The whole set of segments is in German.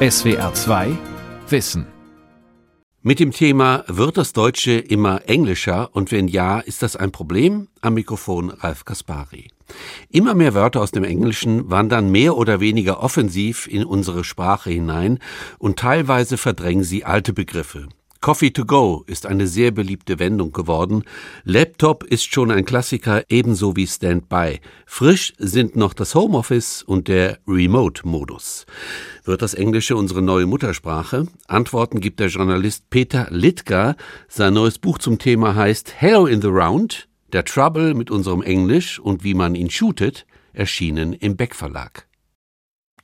SWR 2 Wissen. Mit dem Thema Wird das Deutsche immer englischer und wenn ja, ist das ein Problem? Am Mikrofon Ralf Kaspari. Immer mehr Wörter aus dem Englischen wandern mehr oder weniger offensiv in unsere Sprache hinein und teilweise verdrängen sie alte Begriffe. Coffee to go ist eine sehr beliebte Wendung geworden. Laptop ist schon ein Klassiker, ebenso wie Standby. Frisch sind noch das Homeoffice und der Remote-Modus. Wird das Englische unsere neue Muttersprache? Antworten gibt der Journalist Peter Littger. Sein neues Buch zum Thema heißt Hello in the Round, der Trouble mit unserem Englisch und wie man ihn shootet, erschienen im Beck Verlag.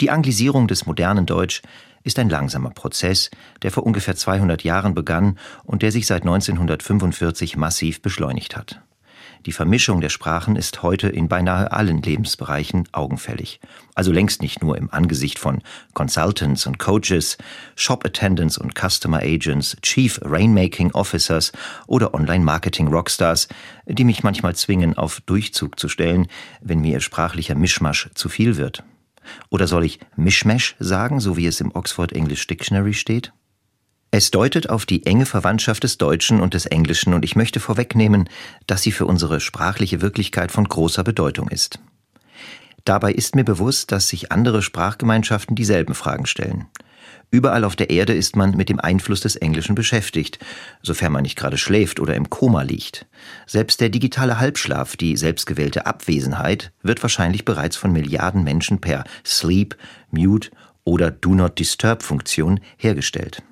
Die Anglisierung des modernen Deutsch ist ein langsamer Prozess, der vor ungefähr 200 Jahren begann und der sich seit 1945 massiv beschleunigt hat. Die Vermischung der Sprachen ist heute in beinahe allen Lebensbereichen augenfällig. Also längst nicht nur im Angesicht von Consultants und Coaches, Shop Attendants und Customer Agents, Chief Rainmaking Officers oder Online-Marketing-Rockstars, die mich manchmal zwingen, auf Durchzug zu stellen, wenn mir ihr sprachlicher Mischmasch zu viel wird. Oder soll ich Mishmash sagen, so wie es im Oxford English Dictionary steht? Es deutet auf die enge Verwandtschaft des Deutschen und des Englischen und ich möchte vorwegnehmen, dass sie für unsere sprachliche Wirklichkeit von großer Bedeutung ist. Dabei ist mir bewusst, dass sich andere Sprachgemeinschaften dieselben Fragen stellen. Überall auf der Erde ist man mit dem Einfluss des Englischen beschäftigt, sofern man nicht gerade schläft oder im Koma liegt. Selbst der digitale Halbschlaf, die selbstgewählte Abwesenheit, wird wahrscheinlich bereits von Milliarden Menschen per Sleep, Mute oder Do Not Disturb Funktion hergestellt.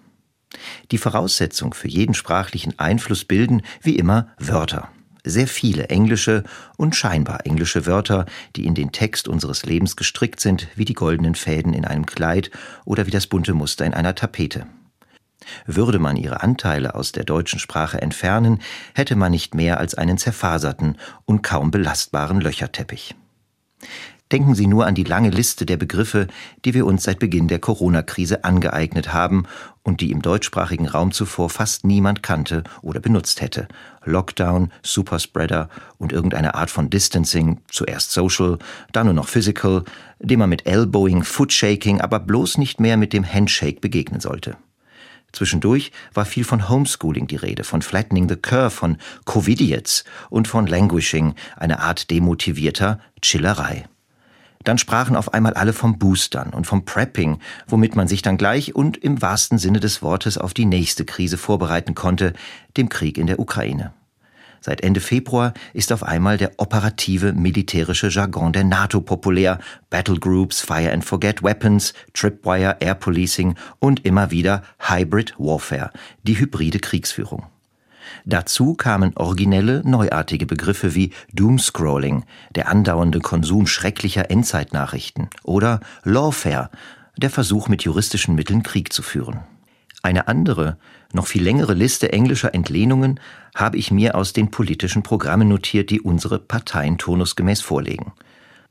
Die Voraussetzung für jeden sprachlichen Einfluss bilden, wie immer, Wörter sehr viele englische und scheinbar englische Wörter, die in den Text unseres Lebens gestrickt sind, wie die goldenen Fäden in einem Kleid oder wie das bunte Muster in einer Tapete. Würde man ihre Anteile aus der deutschen Sprache entfernen, hätte man nicht mehr als einen zerfaserten und kaum belastbaren Löcherteppich. Denken Sie nur an die lange Liste der Begriffe, die wir uns seit Beginn der Corona-Krise angeeignet haben und die im deutschsprachigen Raum zuvor fast niemand kannte oder benutzt hätte. Lockdown, Superspreader und irgendeine Art von Distancing, zuerst Social, dann nur noch Physical, dem man mit Elbowing, Footshaking, aber bloß nicht mehr mit dem Handshake begegnen sollte. Zwischendurch war viel von Homeschooling die Rede, von Flattening the Curve, von Covidiots und von Languishing, eine Art demotivierter Chillerei. Dann sprachen auf einmal alle vom Boostern und vom Prepping, womit man sich dann gleich und im wahrsten Sinne des Wortes auf die nächste Krise vorbereiten konnte, dem Krieg in der Ukraine. Seit Ende Februar ist auf einmal der operative militärische Jargon der NATO populär. Battlegroups, Fire and Forget Weapons, Tripwire, Air Policing und immer wieder Hybrid Warfare, die hybride Kriegsführung. Dazu kamen originelle, neuartige Begriffe wie Doomscrolling, der andauernde Konsum schrecklicher Endzeitnachrichten, oder Lawfare, der Versuch, mit juristischen Mitteln Krieg zu führen. Eine andere, noch viel längere Liste englischer Entlehnungen habe ich mir aus den politischen Programmen notiert, die unsere Parteien turnusgemäß vorlegen.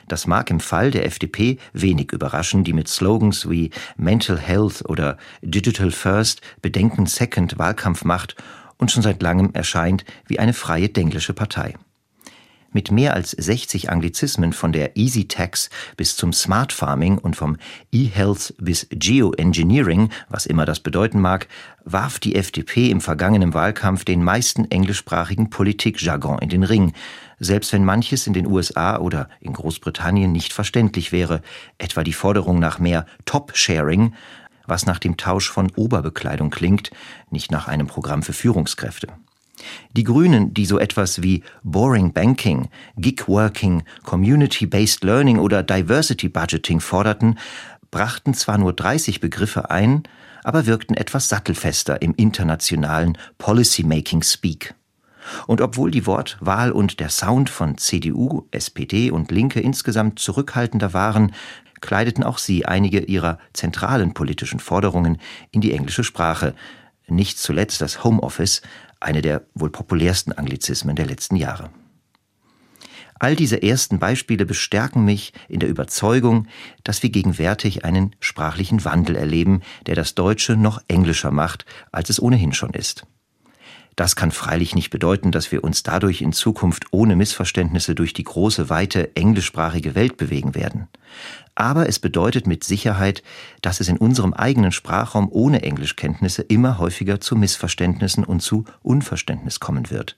Das mag im Fall der FDP wenig überraschen, die mit Slogans wie Mental Health oder Digital First Bedenken Second Wahlkampf macht und schon seit langem erscheint wie eine freie denglische Partei. Mit mehr als 60 Anglizismen von der Easy Tax bis zum Smart Farming und vom E-Health bis Geoengineering, was immer das bedeuten mag, warf die FDP im vergangenen Wahlkampf den meisten englischsprachigen Politikjargon in den Ring, selbst wenn manches in den USA oder in Großbritannien nicht verständlich wäre, etwa die Forderung nach mehr Top-Sharing, was nach dem Tausch von Oberbekleidung klingt, nicht nach einem Programm für Führungskräfte. Die Grünen, die so etwas wie Boring Banking, Gig Working, Community-Based Learning oder Diversity Budgeting forderten, brachten zwar nur 30 Begriffe ein, aber wirkten etwas sattelfester im internationalen Policy-Making-Speak. Und obwohl die Wortwahl und der Sound von CDU, SPD und Linke insgesamt zurückhaltender waren, kleideten auch sie einige ihrer zentralen politischen Forderungen in die englische Sprache, nicht zuletzt das Homeoffice, eine der wohl populärsten Anglizismen der letzten Jahre. All diese ersten Beispiele bestärken mich in der Überzeugung, dass wir gegenwärtig einen sprachlichen Wandel erleben, der das Deutsche noch englischer macht, als es ohnehin schon ist. Das kann freilich nicht bedeuten, dass wir uns dadurch in Zukunft ohne Missverständnisse durch die große, weite englischsprachige Welt bewegen werden. Aber es bedeutet mit Sicherheit, dass es in unserem eigenen Sprachraum ohne Englischkenntnisse immer häufiger zu Missverständnissen und zu Unverständnis kommen wird.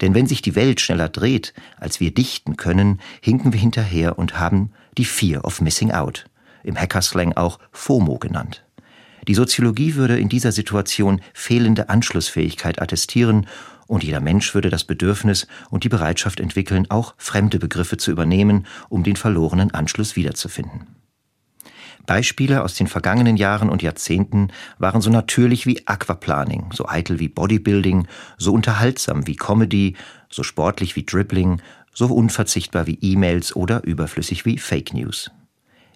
Denn wenn sich die Welt schneller dreht, als wir dichten können, hinken wir hinterher und haben die Fear of Missing Out, im Hackerslang auch FOMO genannt. Die Soziologie würde in dieser Situation fehlende Anschlussfähigkeit attestieren und jeder Mensch würde das Bedürfnis und die Bereitschaft entwickeln, auch fremde Begriffe zu übernehmen, um den verlorenen Anschluss wiederzufinden. Beispiele aus den vergangenen Jahren und Jahrzehnten waren so natürlich wie Aquaplaning, so eitel wie Bodybuilding, so unterhaltsam wie Comedy, so sportlich wie Dribbling, so unverzichtbar wie E-Mails oder überflüssig wie Fake News.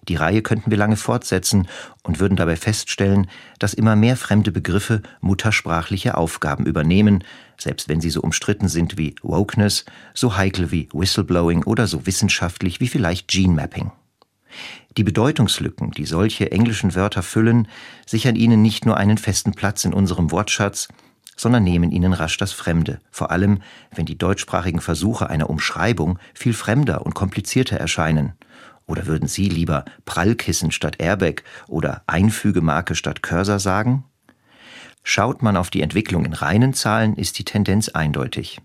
Die Reihe könnten wir lange fortsetzen und würden dabei feststellen, dass immer mehr fremde Begriffe muttersprachliche Aufgaben übernehmen, selbst wenn sie so umstritten sind wie Wokeness, so heikel wie Whistleblowing oder so wissenschaftlich wie vielleicht Gene Mapping. Die Bedeutungslücken, die solche englischen Wörter füllen, sichern ihnen nicht nur einen festen Platz in unserem Wortschatz, sondern nehmen ihnen rasch das Fremde, vor allem wenn die deutschsprachigen Versuche einer Umschreibung viel fremder und komplizierter erscheinen oder würden Sie lieber Prallkissen statt Airbag oder Einfügemarke statt Cursor sagen? Schaut man auf die Entwicklung in reinen Zahlen, ist die Tendenz eindeutig.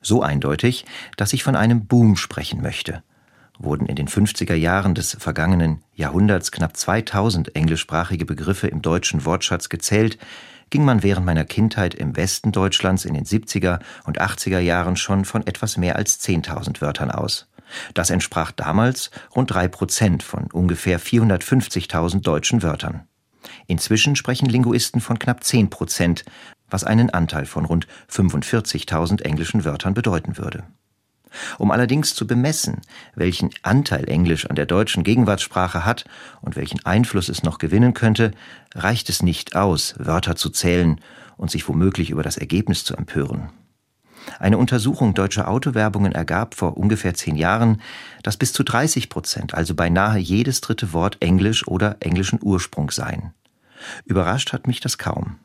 So eindeutig, dass ich von einem Boom sprechen möchte. Wurden in den 50er Jahren des vergangenen Jahrhunderts knapp 2000 englischsprachige Begriffe im deutschen Wortschatz gezählt, ging man während meiner Kindheit im Westen Deutschlands in den 70er und 80er Jahren schon von etwas mehr als 10.000 Wörtern aus. Das entsprach damals rund drei Prozent von ungefähr 450.000 deutschen Wörtern. Inzwischen sprechen Linguisten von knapp zehn Prozent, was einen Anteil von rund 45.000 englischen Wörtern bedeuten würde. Um allerdings zu bemessen, welchen Anteil Englisch an der deutschen Gegenwartssprache hat und welchen Einfluss es noch gewinnen könnte, reicht es nicht aus, Wörter zu zählen und sich womöglich über das Ergebnis zu empören. Eine Untersuchung deutscher Autowerbungen ergab vor ungefähr zehn Jahren, dass bis zu 30 Prozent, also beinahe jedes dritte Wort Englisch oder englischen Ursprung seien. Überrascht hat mich das kaum.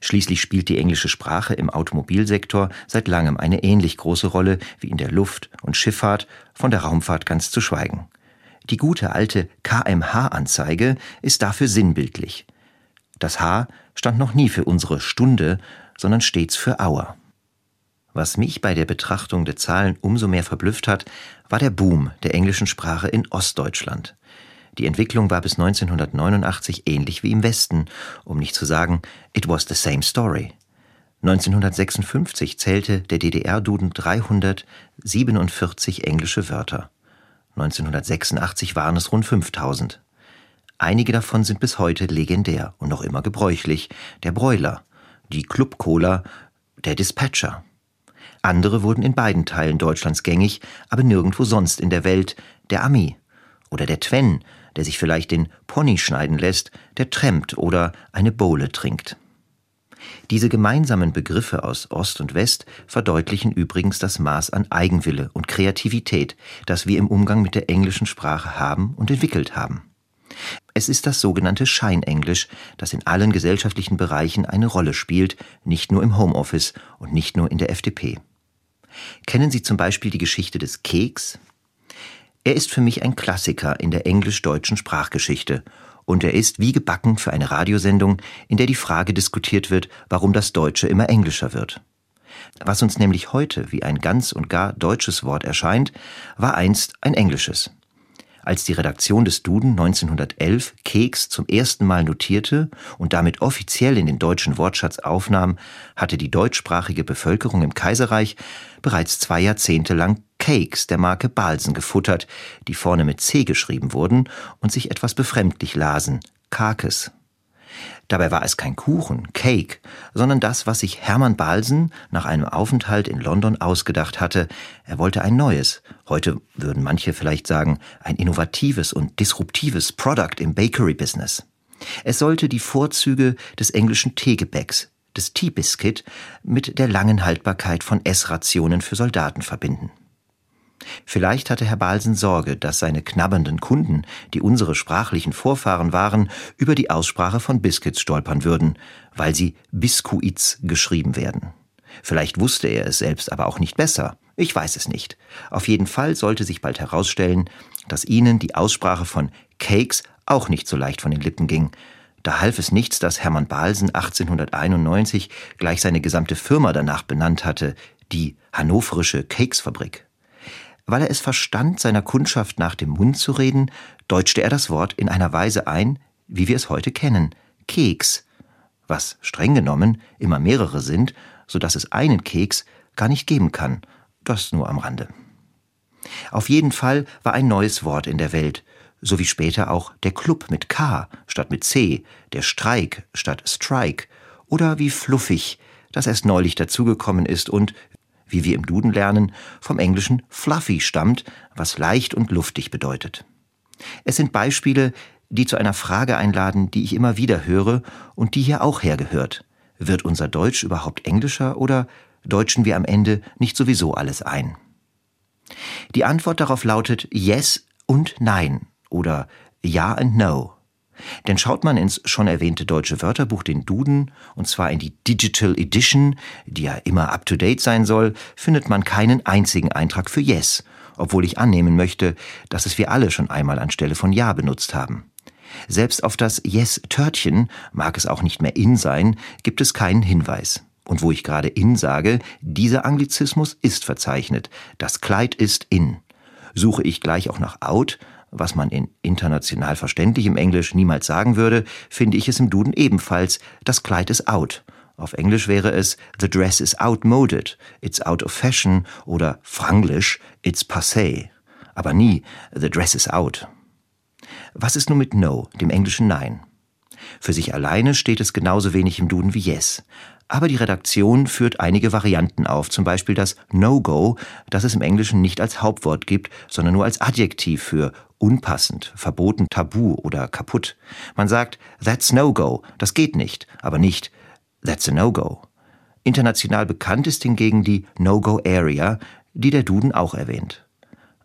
Schließlich spielt die englische Sprache im Automobilsektor seit langem eine ähnlich große Rolle wie in der Luft- und Schifffahrt, von der Raumfahrt ganz zu schweigen. Die gute alte KMH-Anzeige ist dafür sinnbildlich. Das H stand noch nie für unsere Stunde, sondern stets für Hour. Was mich bei der Betrachtung der Zahlen umso mehr verblüfft hat, war der Boom der englischen Sprache in Ostdeutschland. Die Entwicklung war bis 1989 ähnlich wie im Westen, um nicht zu sagen, it was the same story. 1956 zählte der DDR-Duden 347 englische Wörter. 1986 waren es rund 5000. Einige davon sind bis heute legendär und noch immer gebräuchlich. Der Broiler, die Club-Cola, der Dispatcher. Andere wurden in beiden Teilen Deutschlands gängig, aber nirgendwo sonst in der Welt, der Ami oder der Twen, der sich vielleicht den Pony schneiden lässt, der trampt oder eine Bowle trinkt. Diese gemeinsamen Begriffe aus Ost und West verdeutlichen übrigens das Maß an Eigenwille und Kreativität, das wir im Umgang mit der englischen Sprache haben und entwickelt haben. Es ist das sogenannte Scheinenglisch, das in allen gesellschaftlichen Bereichen eine Rolle spielt, nicht nur im Homeoffice und nicht nur in der FDP. Kennen Sie zum Beispiel die Geschichte des Keks? Er ist für mich ein Klassiker in der englisch-deutschen Sprachgeschichte und er ist wie gebacken für eine Radiosendung, in der die Frage diskutiert wird, warum das Deutsche immer englischer wird. Was uns nämlich heute wie ein ganz und gar deutsches Wort erscheint, war einst ein englisches. Als die Redaktion des Duden 1911 Keks zum ersten Mal notierte und damit offiziell in den deutschen Wortschatz aufnahm, hatte die deutschsprachige Bevölkerung im Kaiserreich bereits zwei Jahrzehnte lang Cakes der Marke Balsen gefuttert, die vorne mit C geschrieben wurden und sich etwas befremdlich lasen, Kakes. Dabei war es kein Kuchen, Cake, sondern das, was sich Hermann Balsen nach einem Aufenthalt in London ausgedacht hatte. Er wollte ein neues, heute würden manche vielleicht sagen, ein innovatives und disruptives Product im Bakery-Business. Es sollte die Vorzüge des englischen Teegebäcks, des Tea Biscuit, mit der langen Haltbarkeit von Essrationen für Soldaten verbinden. Vielleicht hatte Herr Balsen Sorge, dass seine knabbernden Kunden, die unsere sprachlichen Vorfahren waren, über die Aussprache von Biscuits stolpern würden, weil sie Biscuits geschrieben werden. Vielleicht wusste er es selbst aber auch nicht besser. Ich weiß es nicht. Auf jeden Fall sollte sich bald herausstellen, dass ihnen die Aussprache von Cakes auch nicht so leicht von den Lippen ging. Da half es nichts, dass Hermann Balsen 1891 gleich seine gesamte Firma danach benannt hatte, die Hannoverische Cakesfabrik. Weil er es verstand, seiner Kundschaft nach dem Mund zu reden, deutschte er das Wort in einer Weise ein, wie wir es heute kennen, Keks, was streng genommen immer mehrere sind, so dass es einen Keks gar nicht geben kann, das nur am Rande. Auf jeden Fall war ein neues Wort in der Welt, so wie später auch der Club mit K statt mit C, der Streik statt Strike oder wie fluffig, das erst neulich dazugekommen ist und, wie wir im Duden lernen, vom englischen fluffy stammt, was leicht und luftig bedeutet. Es sind Beispiele, die zu einer Frage einladen, die ich immer wieder höre und die hier auch hergehört. Wird unser Deutsch überhaupt englischer oder deutschen wir am Ende nicht sowieso alles ein? Die Antwort darauf lautet Yes und Nein oder Ja and No. Denn schaut man ins schon erwähnte deutsche Wörterbuch, den Duden, und zwar in die Digital Edition, die ja immer up-to-date sein soll, findet man keinen einzigen Eintrag für Yes, obwohl ich annehmen möchte, dass es wir alle schon einmal anstelle von Ja benutzt haben. Selbst auf das Yes-Törtchen, mag es auch nicht mehr in sein, gibt es keinen Hinweis. Und wo ich gerade in sage, dieser Anglizismus ist verzeichnet. Das Kleid ist in. Suche ich gleich auch nach out, was man in international verständlichem Englisch niemals sagen würde, finde ich es im Duden ebenfalls, das Kleid ist out. Auf Englisch wäre es The dress is outmoded, it's out of fashion oder Franglisch, it's passé. Aber nie The dress is out. Was ist nun mit no, dem englischen Nein? Für sich alleine steht es genauso wenig im Duden wie yes. Aber die Redaktion führt einige Varianten auf, zum Beispiel das No-Go, das es im Englischen nicht als Hauptwort gibt, sondern nur als Adjektiv für unpassend, verboten, tabu oder kaputt. Man sagt That's No-Go, das geht nicht, aber nicht That's a No-Go. International bekannt ist hingegen die No-Go-Area, die der Duden auch erwähnt.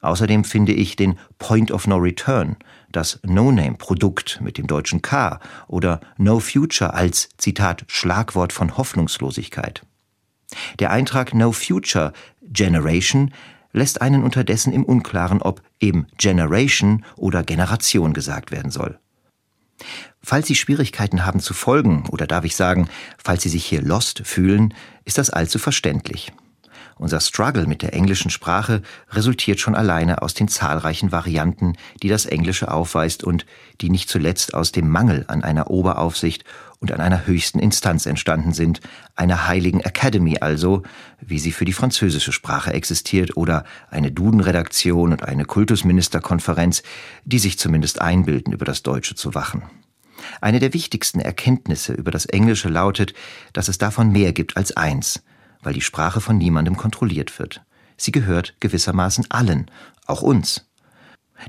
Außerdem finde ich den Point of No Return, das No-Name-Produkt mit dem deutschen K oder No Future als Zitat Schlagwort von Hoffnungslosigkeit. Der Eintrag No Future Generation lässt einen unterdessen im Unklaren, ob eben Generation oder Generation gesagt werden soll. Falls Sie Schwierigkeiten haben zu folgen, oder darf ich sagen, falls Sie sich hier lost fühlen, ist das allzu verständlich. Unser Struggle mit der englischen Sprache resultiert schon alleine aus den zahlreichen Varianten, die das Englische aufweist und die nicht zuletzt aus dem Mangel an einer Oberaufsicht und an einer höchsten Instanz entstanden sind, einer heiligen Academy also, wie sie für die französische Sprache existiert, oder eine Dudenredaktion und eine Kultusministerkonferenz, die sich zumindest einbilden, über das Deutsche zu wachen. Eine der wichtigsten Erkenntnisse über das Englische lautet, dass es davon mehr gibt als eins, weil die Sprache von niemandem kontrolliert wird. Sie gehört gewissermaßen allen, auch uns.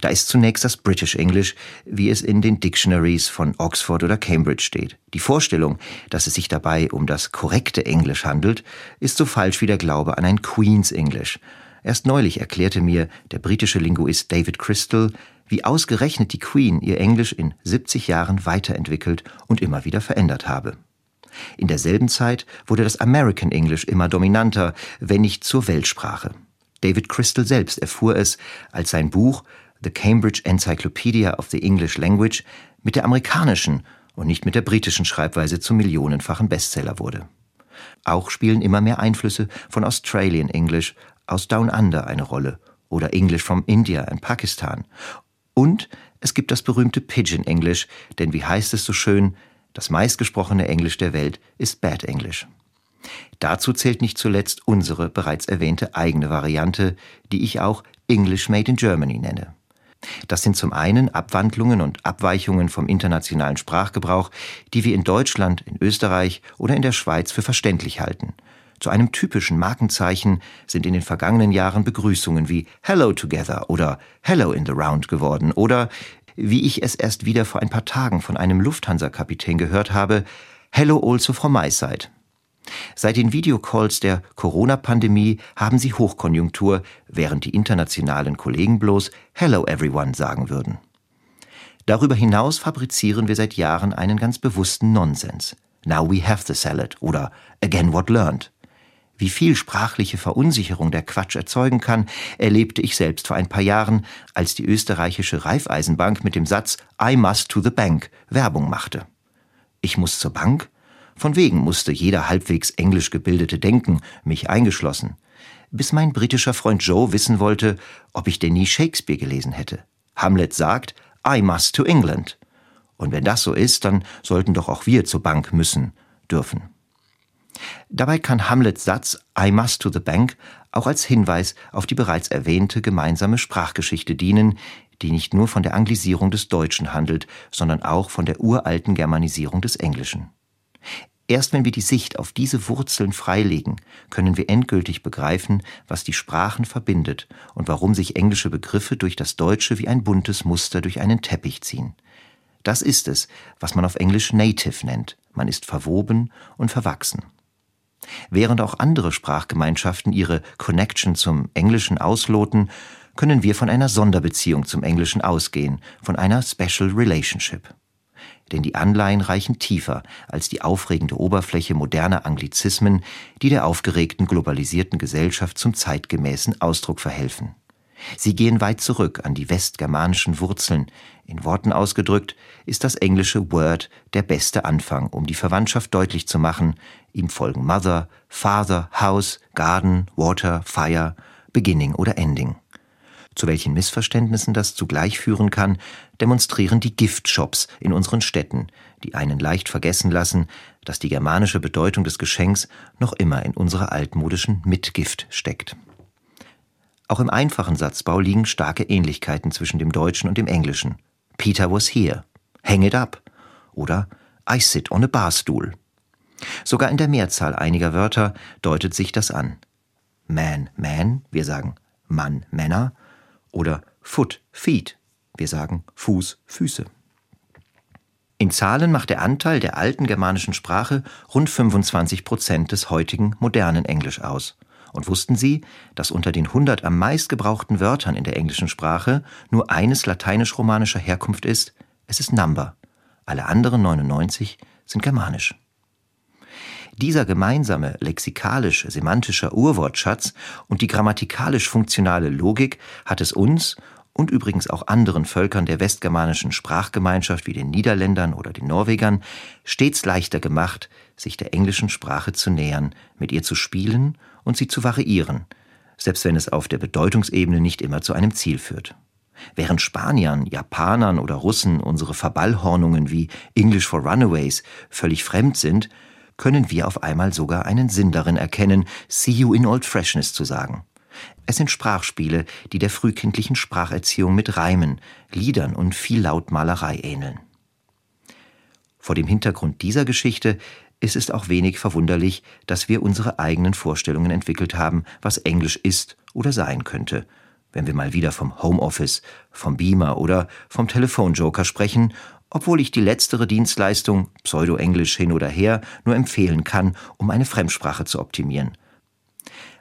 Da ist zunächst das British English, wie es in den Dictionaries von Oxford oder Cambridge steht. Die Vorstellung, dass es sich dabei um das korrekte Englisch handelt, ist so falsch wie der Glaube an ein Queen's English. Erst neulich erklärte mir der britische Linguist David Crystal, wie ausgerechnet die Queen ihr Englisch in 70 Jahren weiterentwickelt und immer wieder verändert habe. In derselben Zeit wurde das American English immer dominanter, wenn nicht zur Weltsprache. David Crystal selbst erfuhr es, als sein Buch The Cambridge Encyclopedia of the English Language mit der amerikanischen und nicht mit der britischen Schreibweise zum millionenfachen Bestseller wurde. Auch spielen immer mehr Einflüsse von Australian English aus Down Under eine Rolle oder English from India and Pakistan. Und es gibt das berühmte Pidgin English, denn wie heißt es so schön, das meistgesprochene Englisch der Welt ist Bad English. Dazu zählt nicht zuletzt unsere bereits erwähnte eigene Variante, die ich auch English Made in Germany nenne. Das sind zum einen Abwandlungen und Abweichungen vom internationalen Sprachgebrauch, die wir in Deutschland, in Österreich oder in der Schweiz für verständlich halten. Zu einem typischen Markenzeichen sind in den vergangenen Jahren Begrüßungen wie Hello Together oder Hello in the Round geworden oder wie ich es erst wieder vor ein paar Tagen von einem Lufthansa-Kapitän gehört habe, Hello also from my side. Seit den Videocalls der Corona-Pandemie haben sie Hochkonjunktur, während die internationalen Kollegen bloß Hello everyone sagen würden. Darüber hinaus fabrizieren wir seit Jahren einen ganz bewussten Nonsens. Now we have the salad oder again what learned. Wie viel sprachliche Verunsicherung der Quatsch erzeugen kann, erlebte ich selbst vor ein paar Jahren, als die österreichische Raiffeisenbank mit dem Satz I must to the bank Werbung machte. Ich muss zur Bank? Von wegen musste jeder halbwegs englisch gebildete denken, mich eingeschlossen. Bis mein britischer Freund Joe wissen wollte, ob ich denn nie Shakespeare gelesen hätte. Hamlet sagt, I must to England. Und wenn das so ist, dann sollten doch auch wir zur Bank müssen, dürfen. Dabei kann Hamlets Satz I must to the bank auch als Hinweis auf die bereits erwähnte gemeinsame Sprachgeschichte dienen, die nicht nur von der Anglisierung des Deutschen handelt, sondern auch von der uralten Germanisierung des Englischen. Erst wenn wir die Sicht auf diese Wurzeln freilegen, können wir endgültig begreifen, was die Sprachen verbindet und warum sich englische Begriffe durch das Deutsche wie ein buntes Muster durch einen Teppich ziehen. Das ist es, was man auf Englisch Native nennt. Man ist verwoben und verwachsen. Während auch andere Sprachgemeinschaften ihre Connection zum Englischen ausloten, können wir von einer Sonderbeziehung zum Englischen ausgehen, von einer Special Relationship. Denn die Anleihen reichen tiefer als die aufregende Oberfläche moderner Anglizismen, die der aufgeregten globalisierten Gesellschaft zum zeitgemäßen Ausdruck verhelfen. Sie gehen weit zurück an die westgermanischen Wurzeln. In Worten ausgedrückt ist das englische Word der beste Anfang, um die Verwandtschaft deutlich zu machen. Ihm folgen Mother, Father, House, Garden, Water, Fire, Beginning oder Ending. Zu welchen Missverständnissen das zugleich führen kann, demonstrieren die Giftshops in unseren Städten, die einen leicht vergessen lassen, dass die germanische Bedeutung des Geschenks noch immer in unserer altmodischen Mitgift steckt. Auch im einfachen Satzbau liegen starke Ähnlichkeiten zwischen dem Deutschen und dem Englischen. Peter was here. Hang it up. Oder I sit on a barstool. Sogar in der Mehrzahl einiger Wörter deutet sich das an. Man, man, wir sagen Mann, Männer. Oder Foot, Feet, wir sagen Fuß, Füße. In Zahlen macht der Anteil der alten germanischen Sprache rund 25 Prozent des heutigen modernen Englisch aus. Und wussten Sie, dass unter den 100 am meist gebrauchten Wörtern in der englischen Sprache nur eines lateinisch-romanischer Herkunft ist? Es ist Number. Alle anderen 99 sind germanisch. Dieser gemeinsame lexikalisch-semantischer Urwortschatz und die grammatikalisch-funktionale Logik hat es uns und übrigens auch anderen Völkern der westgermanischen Sprachgemeinschaft wie den Niederländern oder den Norwegern stets leichter gemacht, sich der englischen Sprache zu nähern, mit ihr zu spielen und sie zu variieren, selbst wenn es auf der Bedeutungsebene nicht immer zu einem Ziel führt. Während Spaniern, Japanern oder Russen unsere Verballhornungen wie English for Runaways völlig fremd sind, können wir auf einmal sogar einen Sinn darin erkennen, See you in old freshness zu sagen. Es sind Sprachspiele, die der frühkindlichen Spracherziehung mit Reimen, Liedern und viel Lautmalerei ähneln. Vor dem Hintergrund dieser Geschichte es ist auch wenig verwunderlich, dass wir unsere eigenen Vorstellungen entwickelt haben, was Englisch ist oder sein könnte. Wenn wir mal wieder vom Homeoffice, vom Beamer oder vom Telefonjoker sprechen, obwohl ich die letztere Dienstleistung, Pseudo-Englisch hin oder her, nur empfehlen kann, um eine Fremdsprache zu optimieren.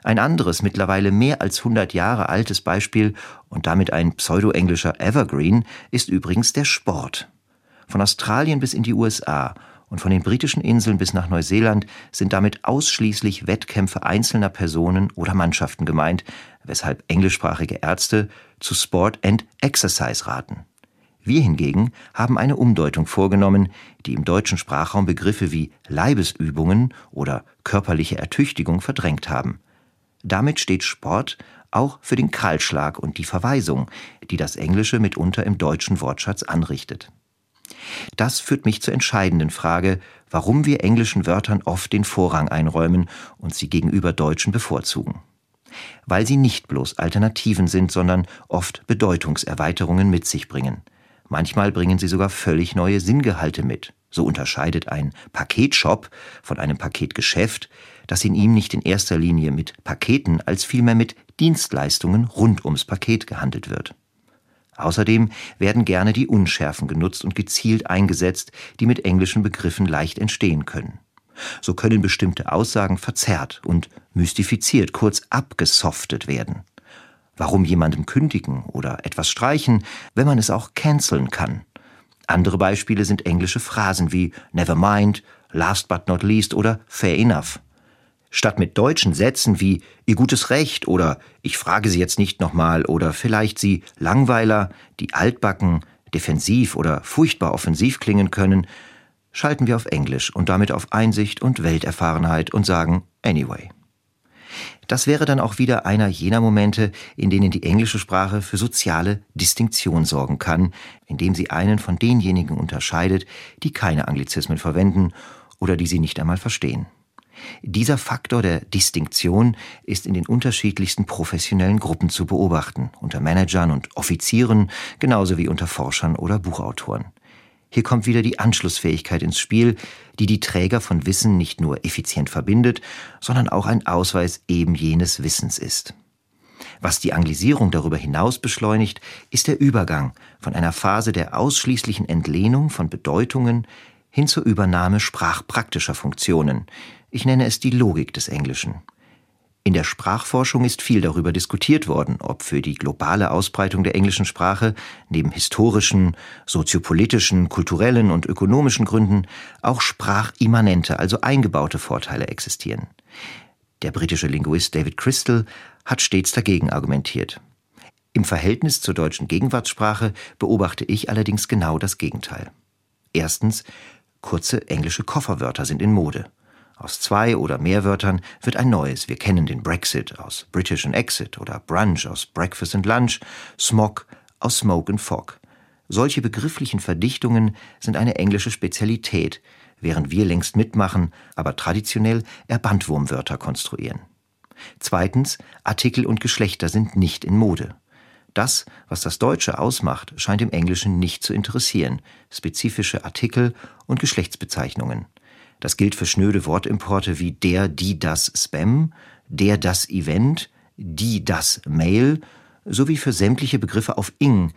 Ein anderes, mittlerweile mehr als 100 Jahre altes Beispiel und damit ein pseudo-englischer Evergreen ist übrigens der Sport. Von Australien bis in die USA und von den britischen Inseln bis nach Neuseeland sind damit ausschließlich Wettkämpfe einzelner Personen oder Mannschaften gemeint, weshalb englischsprachige Ärzte zu Sport and Exercise raten. Wir hingegen haben eine Umdeutung vorgenommen, die im deutschen Sprachraum Begriffe wie Leibesübungen oder körperliche Ertüchtigung verdrängt haben. Damit steht Sport auch für den Kahlschlag und die Verweisung, die das Englische mitunter im deutschen Wortschatz anrichtet. Das führt mich zur entscheidenden Frage, warum wir englischen Wörtern oft den Vorrang einräumen und sie gegenüber deutschen bevorzugen. Weil sie nicht bloß Alternativen sind, sondern oft Bedeutungserweiterungen mit sich bringen. Manchmal bringen sie sogar völlig neue Sinngehalte mit. So unterscheidet ein Paketshop von einem Paketgeschäft, das in ihm nicht in erster Linie mit Paketen als vielmehr mit Dienstleistungen rund ums Paket gehandelt wird. Außerdem werden gerne die Unschärfen genutzt und gezielt eingesetzt, die mit englischen Begriffen leicht entstehen können. So können bestimmte Aussagen verzerrt und mystifiziert, kurz abgesoftet werden. Warum jemandem kündigen oder etwas streichen, wenn man es auch canceln kann? Andere Beispiele sind englische Phrasen wie never mind, last but not least oder fair enough. Statt mit deutschen Sätzen wie Ihr gutes Recht oder Ich frage Sie jetzt nicht nochmal oder vielleicht Sie Langweiler, die altbacken, defensiv oder furchtbar offensiv klingen können, schalten wir auf Englisch und damit auf Einsicht und Welterfahrenheit und sagen Anyway. Das wäre dann auch wieder einer jener Momente, in denen die englische Sprache für soziale Distinktion sorgen kann, indem sie einen von denjenigen unterscheidet, die keine Anglizismen verwenden oder die sie nicht einmal verstehen. Dieser Faktor der Distinktion ist in den unterschiedlichsten professionellen Gruppen zu beobachten, unter Managern und Offizieren, genauso wie unter Forschern oder Buchautoren. Hier kommt wieder die Anschlussfähigkeit ins Spiel, die die Träger von Wissen nicht nur effizient verbindet, sondern auch ein Ausweis eben jenes Wissens ist. Was die Anglisierung darüber hinaus beschleunigt, ist der Übergang von einer Phase der ausschließlichen Entlehnung von Bedeutungen hin zur Übernahme sprachpraktischer Funktionen. Ich nenne es die Logik des Englischen. In der Sprachforschung ist viel darüber diskutiert worden, ob für die globale Ausbreitung der englischen Sprache neben historischen, soziopolitischen, kulturellen und ökonomischen Gründen auch sprachimmanente, also eingebaute Vorteile existieren. Der britische Linguist David Crystal hat stets dagegen argumentiert. Im Verhältnis zur deutschen Gegenwartssprache beobachte ich allerdings genau das Gegenteil. Erstens, kurze englische Kofferwörter sind in Mode. Aus zwei oder mehr Wörtern wird ein neues. Wir kennen den Brexit aus British and Exit oder Brunch aus Breakfast and Lunch, Smog aus Smoke and Fog. Solche begrifflichen Verdichtungen sind eine englische Spezialität, während wir längst mitmachen, aber traditionell eher Bandwurmwörter konstruieren. Zweitens, Artikel und Geschlechter sind nicht in Mode. Das, was das Deutsche ausmacht, scheint im Englischen nicht zu interessieren, spezifische Artikel und Geschlechtsbezeichnungen. Das gilt für schnöde Wortimporte wie der, die, das Spam, der, das Event, die, das Mail, sowie für sämtliche Begriffe auf ing,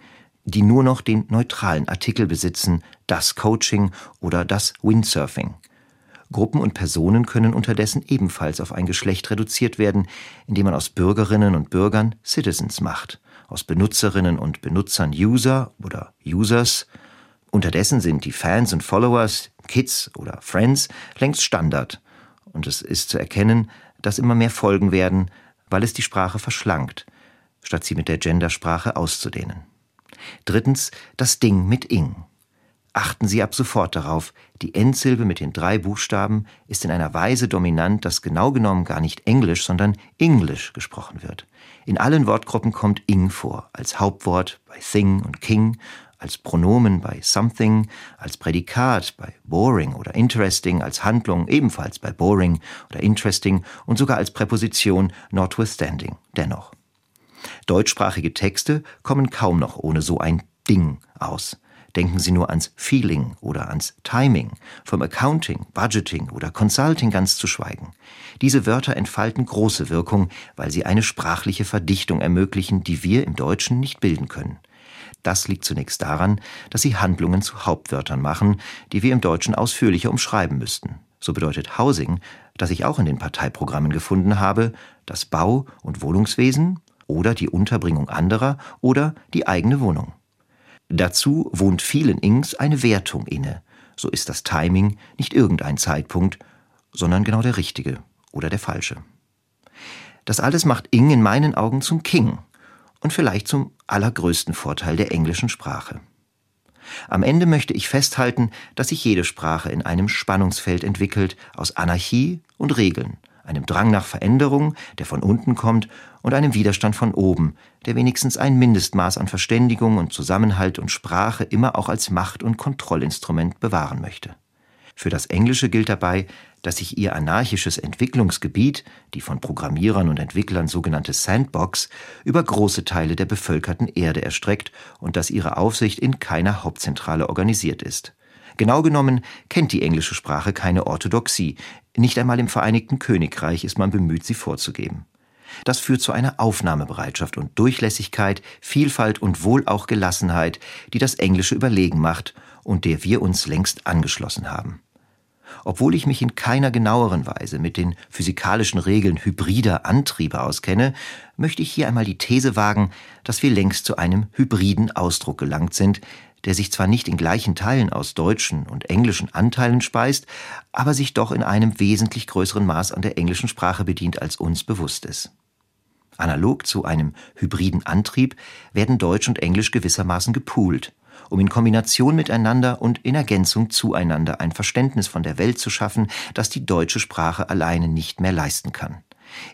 die nur noch den neutralen Artikel besitzen, das Coaching oder das Windsurfing. Gruppen und Personen können unterdessen ebenfalls auf ein Geschlecht reduziert werden, indem man aus Bürgerinnen und Bürgern Citizens macht, aus Benutzerinnen und Benutzern User oder Users. Unterdessen sind die Fans und Followers, Kids oder Friends längst Standard. Und es ist zu erkennen, dass immer mehr folgen werden, weil es die Sprache verschlankt, statt sie mit der Gendersprache auszudehnen. Drittens das Ding mit ing. Achten Sie ab sofort darauf, die Endsilbe mit den drei Buchstaben ist in einer Weise dominant, dass genau genommen gar nicht Englisch, sondern Englisch gesprochen wird. In allen Wortgruppen kommt ing vor, als Hauptwort bei thing und king, als Pronomen bei something, als Prädikat bei boring oder interesting, als Handlung ebenfalls bei boring oder interesting und sogar als Präposition notwithstanding, dennoch. Deutschsprachige Texte kommen kaum noch ohne so ein Ding aus. Denken Sie nur ans Feeling oder ans Timing, vom Accounting, Budgeting oder Consulting ganz zu schweigen. Diese Wörter entfalten große Wirkung, weil sie eine sprachliche Verdichtung ermöglichen, die wir im Deutschen nicht bilden können. Das liegt zunächst daran, dass sie Handlungen zu Hauptwörtern machen, die wir im Deutschen ausführlicher umschreiben müssten. So bedeutet Housing, das ich auch in den Parteiprogrammen gefunden habe, das Bau- und Wohnungswesen oder die Unterbringung anderer oder die eigene Wohnung. Dazu wohnt vielen Ings eine Wertung inne. So ist das Timing nicht irgendein Zeitpunkt, sondern genau der richtige oder der falsche. Das alles macht Ing in meinen Augen zum King und vielleicht zum allergrößten Vorteil der englischen Sprache. Am Ende möchte ich festhalten, dass sich jede Sprache in einem Spannungsfeld entwickelt aus Anarchie und Regeln, einem Drang nach Veränderung, der von unten kommt, und einem Widerstand von oben, der wenigstens ein Mindestmaß an Verständigung und Zusammenhalt und Sprache immer auch als Macht- und Kontrollinstrument bewahren möchte. Für das Englische gilt dabei, dass sich ihr anarchisches Entwicklungsgebiet, die von Programmierern und Entwicklern sogenannte Sandbox, über große Teile der bevölkerten Erde erstreckt und dass ihre Aufsicht in keiner Hauptzentrale organisiert ist. Genau genommen kennt die englische Sprache keine Orthodoxie, nicht einmal im Vereinigten Königreich ist man bemüht, sie vorzugeben. Das führt zu einer Aufnahmebereitschaft und Durchlässigkeit, Vielfalt und wohl auch Gelassenheit, die das Englische überlegen macht und der wir uns längst angeschlossen haben. Obwohl ich mich in keiner genaueren Weise mit den physikalischen Regeln hybrider Antriebe auskenne, möchte ich hier einmal die These wagen, dass wir längst zu einem hybriden Ausdruck gelangt sind, der sich zwar nicht in gleichen Teilen aus deutschen und englischen Anteilen speist, aber sich doch in einem wesentlich größeren Maß an der englischen Sprache bedient, als uns bewusst ist. Analog zu einem hybriden Antrieb werden Deutsch und Englisch gewissermaßen gepoolt, um in Kombination miteinander und in Ergänzung zueinander ein Verständnis von der Welt zu schaffen, das die deutsche Sprache alleine nicht mehr leisten kann.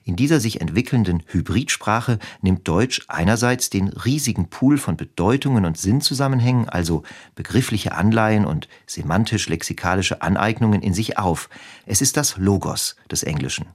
In dieser sich entwickelnden Hybridsprache nimmt Deutsch einerseits den riesigen Pool von Bedeutungen und Sinnzusammenhängen, also begriffliche Anleihen und semantisch-lexikalische Aneignungen in sich auf. Es ist das Logos des Englischen.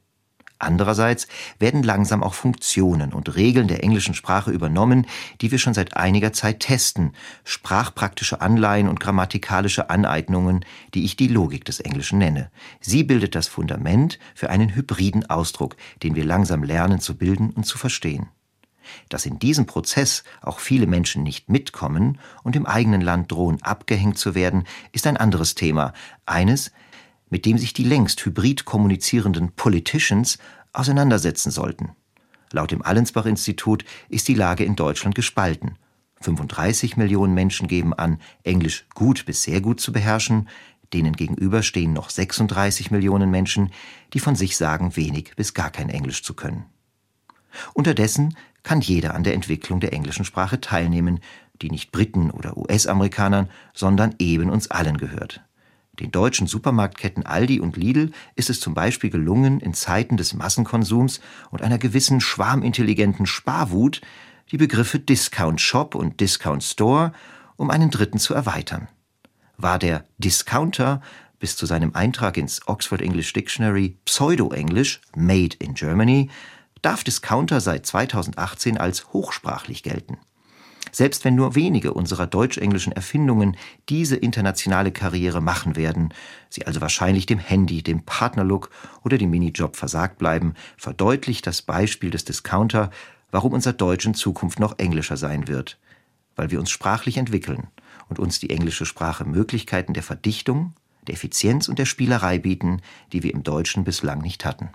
Andererseits werden langsam auch Funktionen und Regeln der englischen Sprache übernommen, die wir schon seit einiger Zeit testen, sprachpraktische Anleihen und grammatikalische Aneignungen, die ich die Logik des Englischen nenne. Sie bildet das Fundament für einen hybriden Ausdruck, den wir langsam lernen zu bilden und zu verstehen. Dass in diesem Prozess auch viele Menschen nicht mitkommen und im eigenen Land drohen abgehängt zu werden, ist ein anderes Thema, eines, mit dem sich die längst hybrid kommunizierenden Politicians auseinandersetzen sollten. Laut dem Allensbach-Institut ist die Lage in Deutschland gespalten. 35 Millionen Menschen geben an, Englisch gut bis sehr gut zu beherrschen, denen gegenüber stehen noch 36 Millionen Menschen, die von sich sagen, wenig bis gar kein Englisch zu können. Unterdessen kann jeder an der Entwicklung der englischen Sprache teilnehmen, die nicht Briten oder US-Amerikanern, sondern eben uns allen gehört. Den deutschen Supermarktketten Aldi und Lidl ist es zum Beispiel gelungen, in Zeiten des Massenkonsums und einer gewissen schwarmintelligenten Sparwut die Begriffe Discount Shop und Discount Store um einen dritten zu erweitern. War der Discounter bis zu seinem Eintrag ins Oxford English Dictionary Pseudo-Englisch Made in Germany, darf Discounter seit 2018 als hochsprachlich gelten. Selbst wenn nur wenige unserer deutsch-englischen Erfindungen diese internationale Karriere machen werden, sie also wahrscheinlich dem Handy, dem Partnerlook oder dem Minijob versagt bleiben, verdeutlicht das Beispiel des Discounter, warum unser Deutsch in Zukunft noch englischer sein wird. Weil wir uns sprachlich entwickeln und uns die englische Sprache Möglichkeiten der Verdichtung, der Effizienz und der Spielerei bieten, die wir im Deutschen bislang nicht hatten.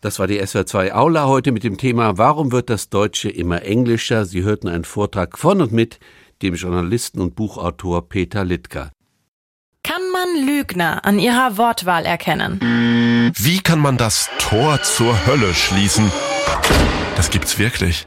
Das war die SWR2 Aula heute mit dem Thema Warum wird das Deutsche immer englischer? Sie hörten einen Vortrag von und mit dem Journalisten und Buchautor Peter Littker. Kann man Lügner an ihrer Wortwahl erkennen? Wie kann man das Tor zur Hölle schließen? Das gibt's wirklich.